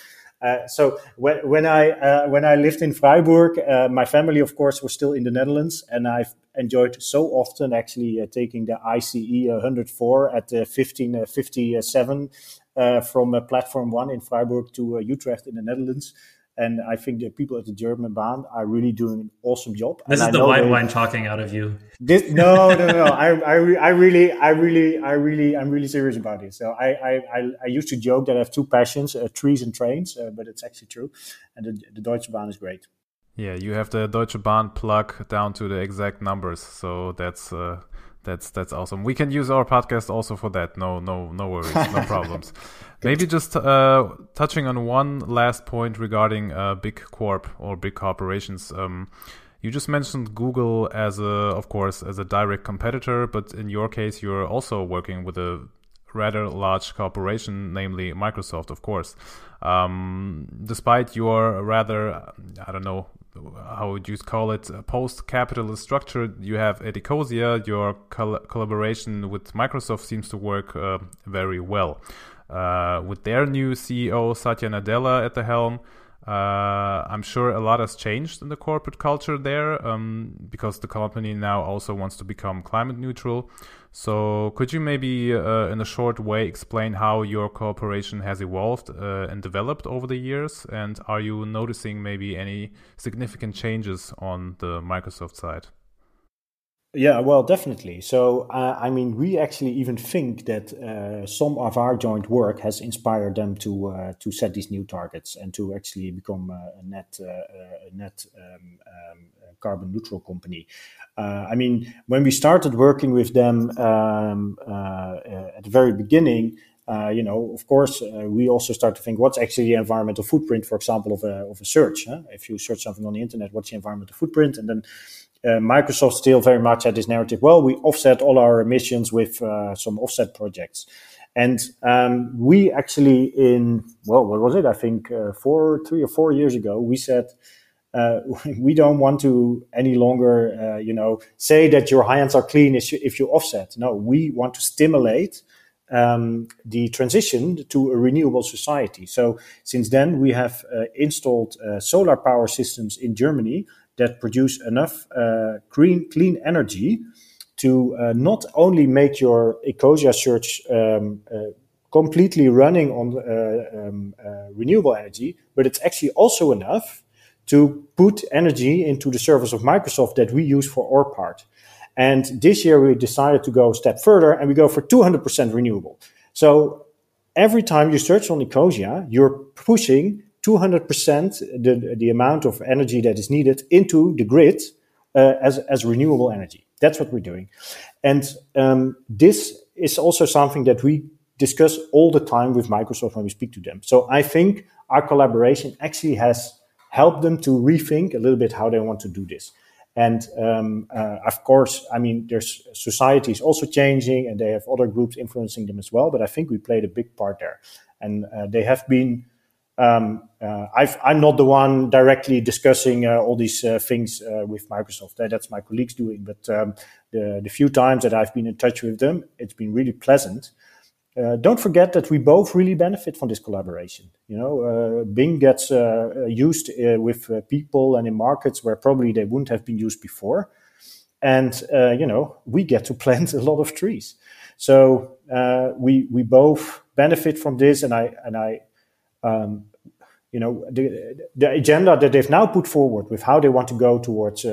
Uh, so when, when I uh, when I lived in Freiburg, uh, my family, of course, was still in the Netherlands, and I've enjoyed so often actually uh, taking the ICE 104 at 1557 uh, from platform one in Freiburg to Utrecht in the Netherlands and I think the people at the German Bahn are really doing an awesome job. This and is I the white they, wine talking out of you. This, no, no, no. I, I, I really, I really, I really, I'm really serious about it. So I, I, I, used to joke that I have two passions: uh, trees and trains, uh, but it's actually true. And the, the Deutsche Bahn is great. Yeah, you have the Deutsche Bahn plug down to the exact numbers, so that's. Uh, that's that's awesome. We can use our podcast also for that. No, no, no worries, no problems. Maybe just uh, touching on one last point regarding uh, big corp or big corporations. Um, you just mentioned Google as a, of course, as a direct competitor, but in your case, you're also working with a rather large corporation, namely Microsoft, of course. Um, despite your rather, I don't know, how would you call it, post-capitalist structure you have at Ecosia, your col collaboration with Microsoft seems to work uh, very well. Uh, with their new CEO Satya Nadella at the helm, uh, I'm sure a lot has changed in the corporate culture there um, because the company now also wants to become climate neutral. So, could you maybe, uh, in a short way, explain how your cooperation has evolved uh, and developed over the years? And are you noticing maybe any significant changes on the Microsoft side? Yeah, well, definitely. So, uh, I mean, we actually even think that uh, some of our joint work has inspired them to uh, to set these new targets and to actually become a net uh, a net um, um, carbon neutral company. Uh, I mean, when we started working with them um, uh, at the very beginning, uh, you know, of course, uh, we also start to think what's actually the environmental footprint, for example, of a, of a search. Huh? If you search something on the internet, what's the environmental footprint? And then uh, Microsoft still very much had this narrative. Well, we offset all our emissions with uh, some offset projects, and um, we actually in well, what was it? I think uh, four, three or four years ago, we said. Uh, we don't want to any longer, uh, you know, say that your hands are clean if you, if you offset. No, we want to stimulate um, the transition to a renewable society. So since then, we have uh, installed uh, solar power systems in Germany that produce enough uh, clean clean energy to uh, not only make your Ecosia search um, completely running on um, renewable energy, but it's actually also enough to put energy into the service of Microsoft that we use for our part. And this year we decided to go a step further and we go for 200% renewable. So every time you search on Ecosia, you're pushing 200% the, the amount of energy that is needed into the grid uh, as, as renewable energy. That's what we're doing. And um, this is also something that we discuss all the time with Microsoft when we speak to them. So I think our collaboration actually has helped them to rethink a little bit how they want to do this. And um, uh, of course, I mean, there's society is also changing, and they have other groups influencing them as well. But I think we played a big part there, and uh, they have been. Um, uh, i am not the one directly discussing uh, all these uh, things uh, with Microsoft. that's my colleagues doing. But um, the the few times that I've been in touch with them, it's been really pleasant uh, don't forget that we both really benefit from this collaboration. You know, uh, Bing gets uh, uh used uh, with uh, people and in markets where probably they wouldn't have been used before, and you know, we get to plant a lot of trees. So we we both benefit from this, and I and I. Um, you know the, the agenda that they've now put forward with how they want to go towards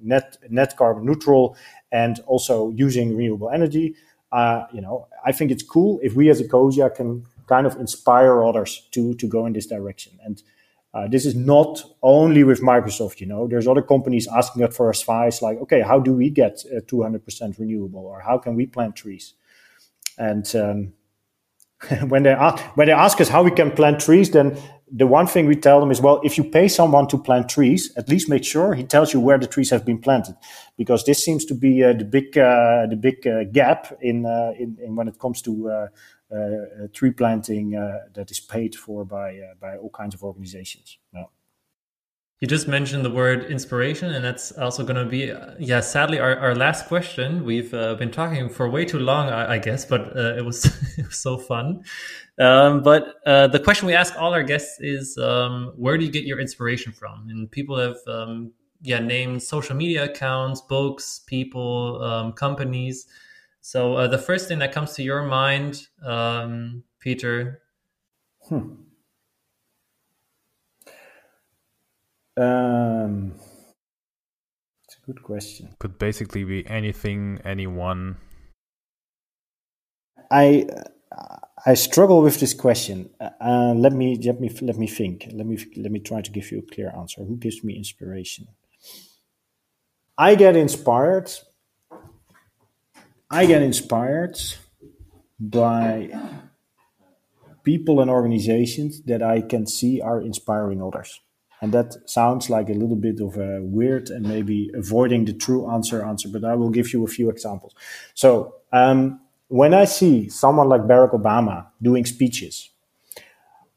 net net carbon neutral and also using renewable energy uh, you know, I think it's cool if we as a Ecosia can kind of inspire others to to go in this direction. And uh, this is not only with Microsoft. You know, there's other companies asking us for advice, like, okay, how do we get uh, 200% renewable, or how can we plant trees? And um, when they ask when they ask us how we can plant trees, then the one thing we tell them is, well, if you pay someone to plant trees, at least make sure he tells you where the trees have been planted, because this seems to be uh, the big uh, the big uh, gap in, uh, in, in when it comes to uh, uh, tree planting that is paid for by by all kinds of organizations. No. You just mentioned the word inspiration, and that's also going to be, uh, yeah, sadly, our, our last question. We've uh, been talking for way too long, I, I guess, but uh, it, was, it was so fun. Um, but uh, the question we ask all our guests is um, where do you get your inspiration from? And people have, um, yeah, named social media accounts, books, people, um, companies. So uh, the first thing that comes to your mind, um, Peter? Hmm. Um, it's a good question. Could basically be anything, anyone. I I struggle with this question. Uh, let me let me let me think. Let me let me try to give you a clear answer. Who gives me inspiration? I get inspired. I get inspired by people and organizations that I can see are inspiring others. And that sounds like a little bit of a weird and maybe avoiding the true answer answer, but I will give you a few examples. So um, when I see someone like Barack Obama doing speeches,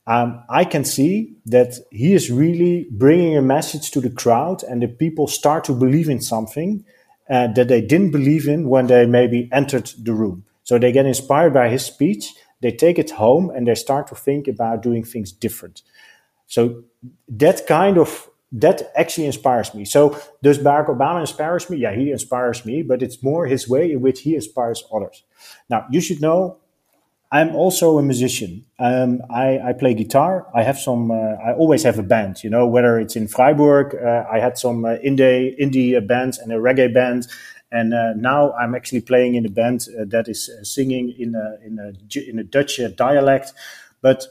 um, I can see that he is really bringing a message to the crowd, and the people start to believe in something uh, that they didn't believe in when they maybe entered the room. So they get inspired by his speech, they take it home, and they start to think about doing things different. So that kind of that actually inspires me. So does Barack Obama inspires me? Yeah, he inspires me, but it's more his way in which he inspires others. Now you should know, I'm also a musician. Um, I, I, play guitar. I have some. Uh, I always have a band. You know, whether it's in Freiburg, uh, I had some uh, indie indie bands and a reggae band, and uh, now I'm actually playing in a band uh, that is uh, singing in a in a in a Dutch dialect, but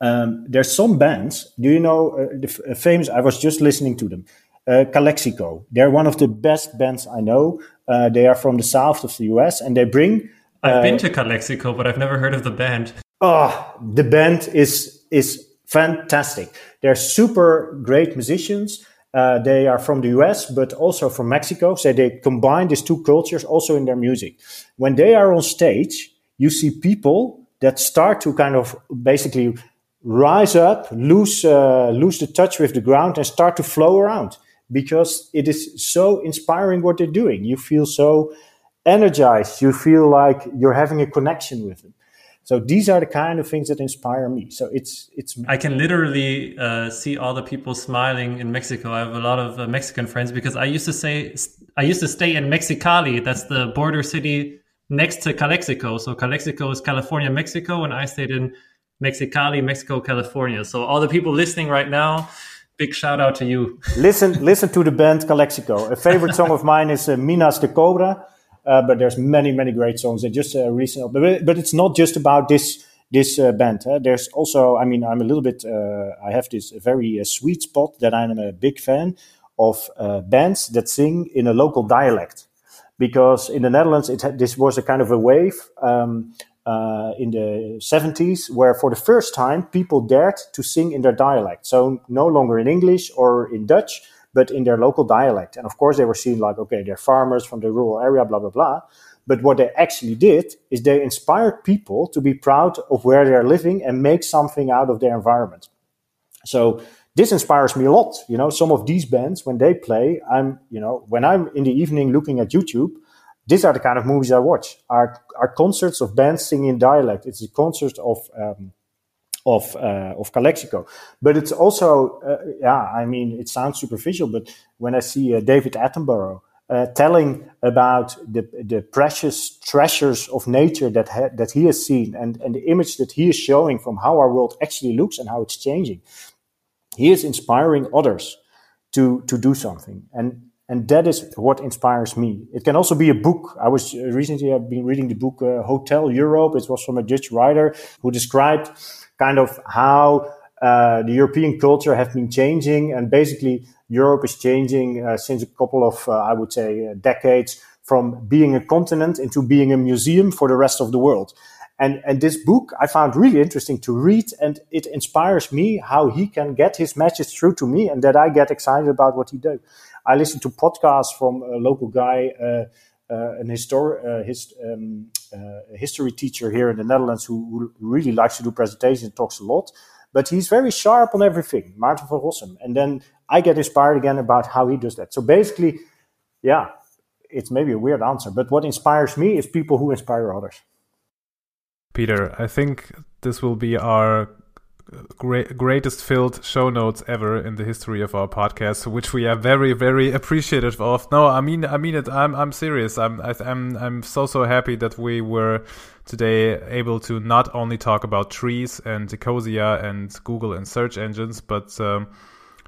um, there's some bands. Do you know uh, the uh, famous? I was just listening to them. Uh, Calexico. They're one of the best bands I know. Uh, they are from the south of the US, and they bring. I've been uh, to Calexico, but I've never heard of the band. Oh, the band is is fantastic. They're super great musicians. Uh, they are from the US, but also from Mexico. So they combine these two cultures also in their music. When they are on stage, you see people that start to kind of basically rise up, lose uh, lose the touch with the ground, and start to flow around because it is so inspiring what they're doing. You feel so energized. You feel like you're having a connection with them. So these are the kind of things that inspire me. So it's it's. I can literally uh, see all the people smiling in Mexico. I have a lot of uh, Mexican friends because I used to say I used to stay in Mexicali. That's the border city next to Calexico. So Calexico is California, Mexico, and I stayed in Mexicali, Mexico, California. So all the people listening right now, big shout out to you. listen, listen to the band Calexico. A favorite song of mine is uh, Minas de Cobre uh, but there's many, many great songs They just uh, recently. But, but it's not just about this this uh, band. There's also, I mean, I'm a little bit. Uh, I have this very uh, sweet spot that I'm a big fan of uh, bands that sing in a local dialect, because in the Netherlands, it had, this was a kind of a wave. Um, Uh, in the 70s, where for the first time people dared to sing in their dialect. So no longer in English or in Dutch, but in their local dialect. And of course, they were seen like, okay, they're farmers from the rural area, blah, blah, blah. But what they actually did is they inspired people to be proud of where they're living and make something out of their environment. So this inspires me a lot. You know, some of these bands, when they play, I'm, you know, when I'm in the evening looking at YouTube, these are the kind of movies I watch. Are are concerts of bands singing in dialect. It's a concert of um, of uh, of Calexico. But it's also, uh, yeah, I mean, it sounds superficial, but when I see uh, David Attenborough uh, telling about the the precious treasures of nature that ha- that he has seen and and the image that he is showing from how our world actually looks and how it's changing, he is inspiring others to to do something and. And that is what inspires me. It can also be a book. I was uh, recently I've been reading the book uh, Hotel Europe. It was from a Dutch writer who described kind of how uh, the European culture have been changing, and basically Europe is changing uh, since a couple of, uh, I would say, uh, decades from being a continent into being a museum for the rest of the world. And and this book I found really interesting to read, and it inspires me how he can get his message through to me, and that I get excited about what he does. I listen to podcasts from a local guy. Uh, uh, an histor- uh, his, um, uh, history teacher here in the Netherlands who, who, really likes to do presentations, talks a lot, but he's very sharp on everything, Maarten van Rossum. And then I get inspired again about how he does that. So basically, yeah, it's maybe a weird answer, but what inspires me is people who inspire others. Peter, I think this will be our great, greatest filled show notes ever in the history of our podcast, which we are very, very appreciative of. No, I mean, I mean it. I'm, I'm serious. I'm, I, am I'm so, so happy that we were today able to not only talk about trees and Ecosia and Google and search engines, but um,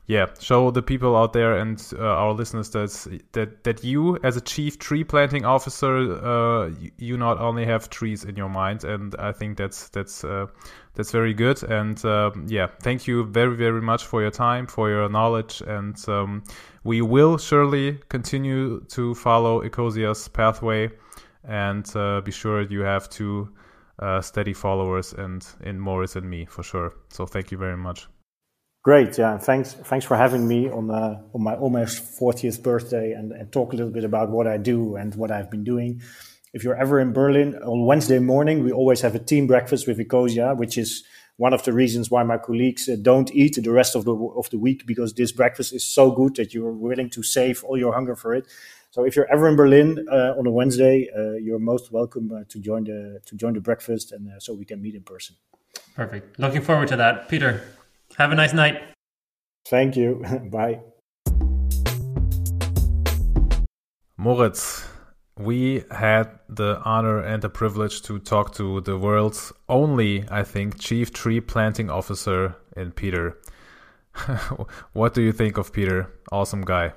yeah, show the people out there and uh, our listeners that that that you, as a chief tree planting officer, uh, you not only have trees in your mind, and I think that's that's uh, that's very good. And um, yeah, thank you very very much for your time, for your knowledge, and um, we will surely continue to follow Ecosia's pathway, and uh, be sure you have two uh, steady followers and in Moritz and me for sure. So thank you very much. Great, yeah. Thanks, thanks for having me on uh, on my almost 40th birthday and, and talk a little bit about what I do and what I've been doing. If you're ever in Berlin on Wednesday morning, we always have a team breakfast with Ecosia, which is one of the reasons why my colleagues uh, don't eat the rest of the of the week because this breakfast is so good that you're willing to save all your hunger for it. So if you're ever in Berlin uh, on a Wednesday, uh, you're most welcome uh, to join the to join the breakfast, and uh, so we can meet in person. Perfect. Looking forward to that, Peter. Have a nice night. Thank you. Bye. Moritz, we had the honor and the privilege to talk to the world's only, I think, chief tree planting officer in Peter. what do you think of Peter? Awesome guy.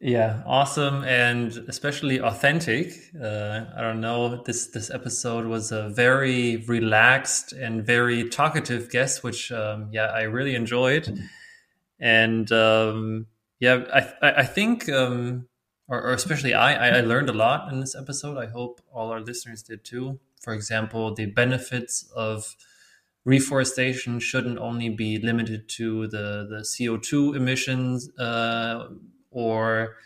Yeah, awesome and especially authentic. Uh, I don't know. This this episode was a very relaxed and very talkative guest, which um, yeah, I really enjoyed. And um, yeah, I I think um, or, or, especially I I learned a lot in this episode. I hope all our listeners did too. For example, the benefits of reforestation shouldn't only be limited to the the CO two emissions. Uh, or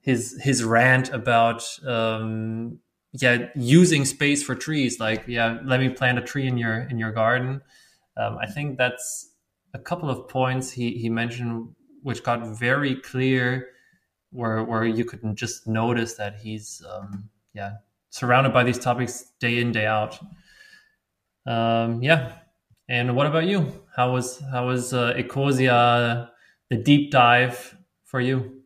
his his rant about um, yeah using space for trees like yeah let me plant a tree in your in your garden um, i think that's a couple of points he he mentioned which got very clear where where you could just notice that he's um, yeah surrounded by these topics day in day out. Um, yeah. And what about you? How was how was uh, Ecosia the deep dive for you?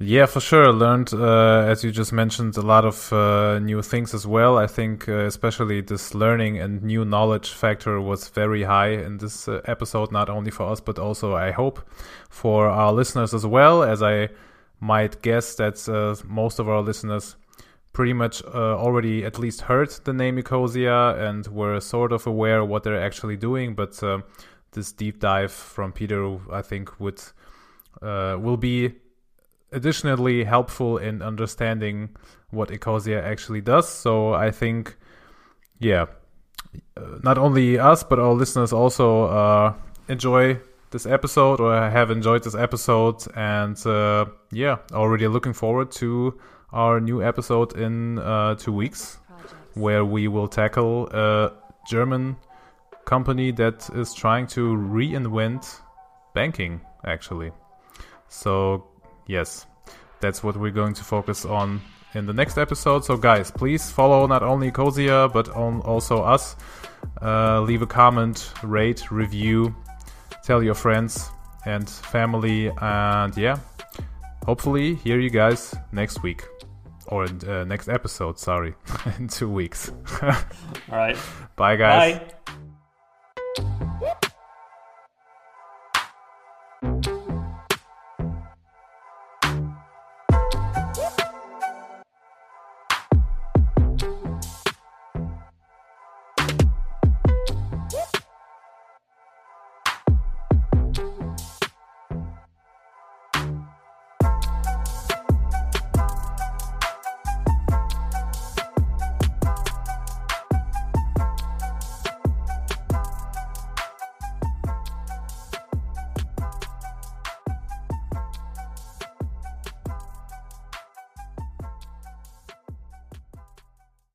Yeah, for sure. Learned, uh, as you just mentioned, a lot of uh, new things as well. I think, uh, especially this learning and new knowledge factor was very high in this uh, episode, not only for us, but also, I hope, for our listeners as well. As I might guess that uh, most of our listeners pretty much uh, already at least heard the name Ecosia and were sort of aware what they're actually doing. But this deep dive from Peter, I think, would will be additionally helpful in understanding what Ecosia actually does. So I think, yeah, uh, not only us but our listeners also uh, enjoy this episode or have enjoyed this episode, and uh, yeah, already looking forward to our new episode in uh, two weeks, where we will tackle a German company that is trying to reinvent banking actually. So yes, that's what we're going to focus on in the next episode. So, guys, please follow not only Ecosia but on also us. Uh, leave a comment, rate, review, tell your friends and family, and yeah, hopefully hear you guys next week or uh, next episode. Sorry, in two weeks. All right. Bye, guys. Bye.